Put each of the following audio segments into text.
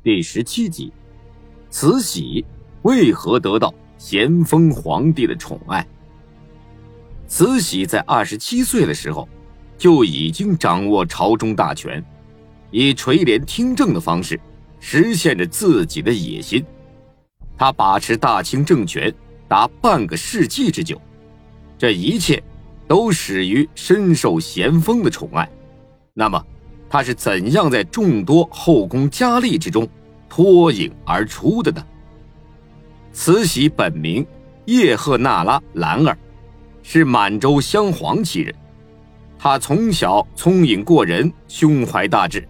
第十七集：慈禧为何得到咸丰皇帝的宠爱？慈禧在二十七岁的时候就已经掌握朝中大权，以垂帘听政的方式实现着自己的野心。她把持大清政权达半个世纪之久，这一切都始于深受咸丰的宠爱。那么，他是怎样在众多后宫佳丽之中脱颖而出的呢？慈禧本名叶赫那拉·兰儿。是满洲镶黄旗人，他从小聪颖过人，胸怀大志，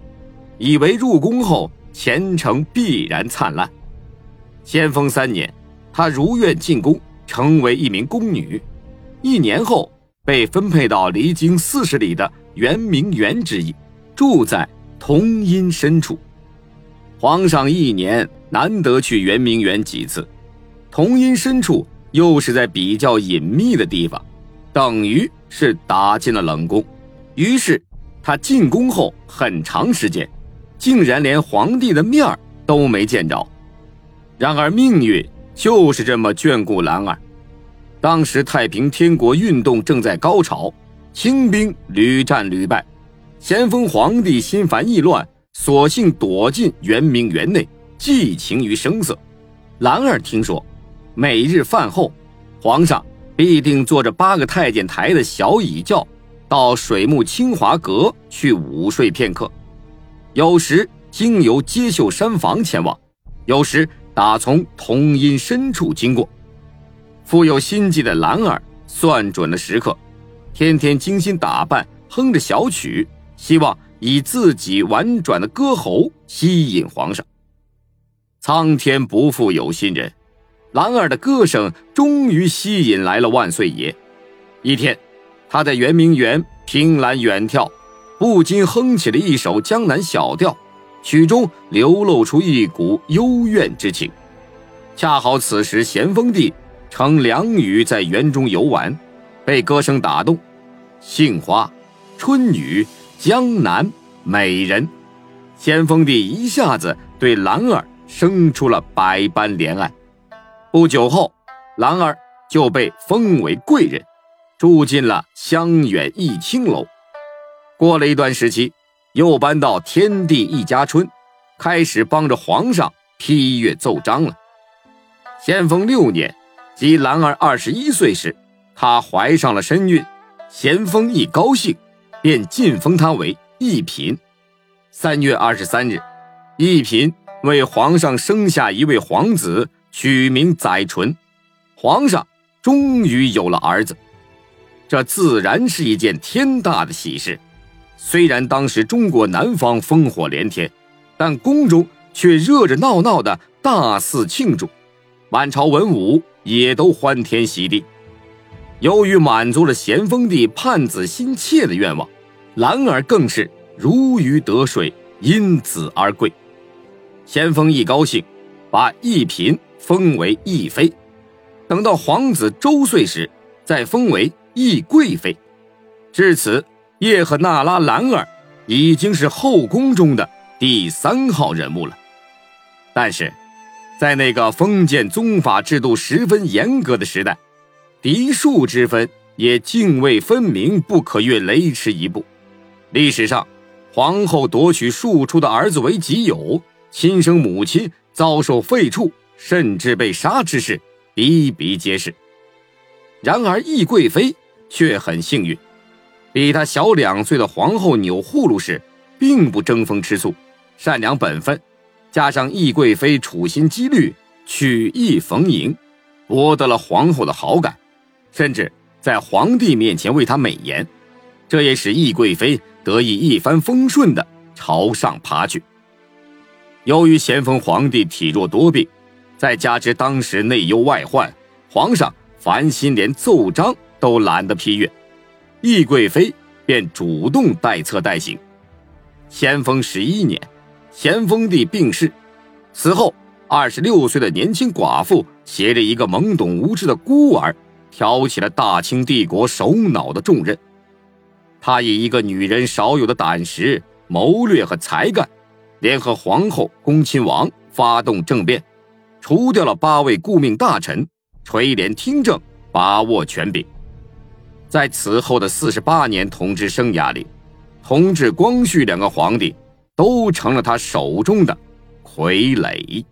以为入宫后前程必然灿烂。咸丰三年，他如愿进宫，成为一名宫女。一年后，被分配到离京四十里的圆明园之役，住在同阴深处。皇上一年难得去圆明园几次，同阴深处又是在比较隐秘的地方。等于是打进了冷宫，于是他进宫后很长时间，竟然连皇帝的面儿都没见着。然而命运就是这么眷顾兰儿。当时太平天国运动正在高潮，清兵屡战屡败，咸丰皇帝心烦意乱，索性躲进圆明园内，寄情于声色。兰儿听说，每日饭后，皇上。必定坐着八个太监抬的小椅轿，到水木清华阁去午睡片刻。有时经由接秀山房前往，有时打从同阴深处经过。富有心计的兰儿算准了时刻，天天精心打扮，哼着小曲，希望以自己婉转的歌喉吸引皇上。苍天不负有心人。兰儿的歌声终于吸引来了万岁爷。一天，他在圆明园凭栏远眺，不禁哼起了一首江南小调，曲中流露出一股幽怨之情。恰好此时咸丰帝乘凉雨在园中游玩，被歌声打动，杏花、春雨、江南美人，咸丰帝一下子对兰儿生出了百般怜爱。不久后，兰儿就被封为贵人，住进了香远逸清楼。过了一段时期，又搬到天地一家春，开始帮着皇上批阅奏章了。咸丰六年，即兰儿二十一岁时，她怀上了身孕。咸丰一高兴，便晋封他为一嫔。三月二十三日，一嫔为皇上生下一位皇子。取名载淳，皇上终于有了儿子，这自然是一件天大的喜事。虽然当时中国南方烽火连天，但宫中却热热闹闹的大肆庆祝，满朝文武也都欢天喜地。由于满足了咸丰帝盼子心切的愿望，兰儿更是如鱼得水，因子而贵。咸丰一高兴，把一嫔。封为义妃，等到皇子周岁时，再封为义贵妃。至此，叶赫那拉·兰儿已经是后宫中的第三号人物了。但是，在那个封建宗法制度十分严格的时代，嫡庶之分也泾渭分明，不可越雷池一步。历史上，皇后夺取庶出的儿子为己有，亲生母亲遭受废黜。甚至被杀之事比比皆是。然而，懿贵妃却很幸运，比她小两岁的皇后钮祜禄氏并不争风吃醋，善良本分，加上懿贵妃处心积虑、曲意逢迎，博得了皇后的好感，甚至在皇帝面前为她美言，这也使懿贵妃得以一帆风顺地朝上爬去。由于咸丰皇帝体弱多病。再加之当时内忧外患，皇上烦心连奏章都懒得批阅，懿贵妃便主动代册代行。咸丰十一年，咸丰帝病逝，此后二十六岁的年轻寡妇携着一个懵懂无知的孤儿，挑起了大清帝国首脑的重任。她以一个女人少有的胆识、谋略和才干，联合皇后、恭亲王发动政变，除掉了八位顾命大臣，垂帘听政，把握权柄。在此后的四十八年统治生涯里，同治、光绪两个皇帝都成了他手中的傀儡。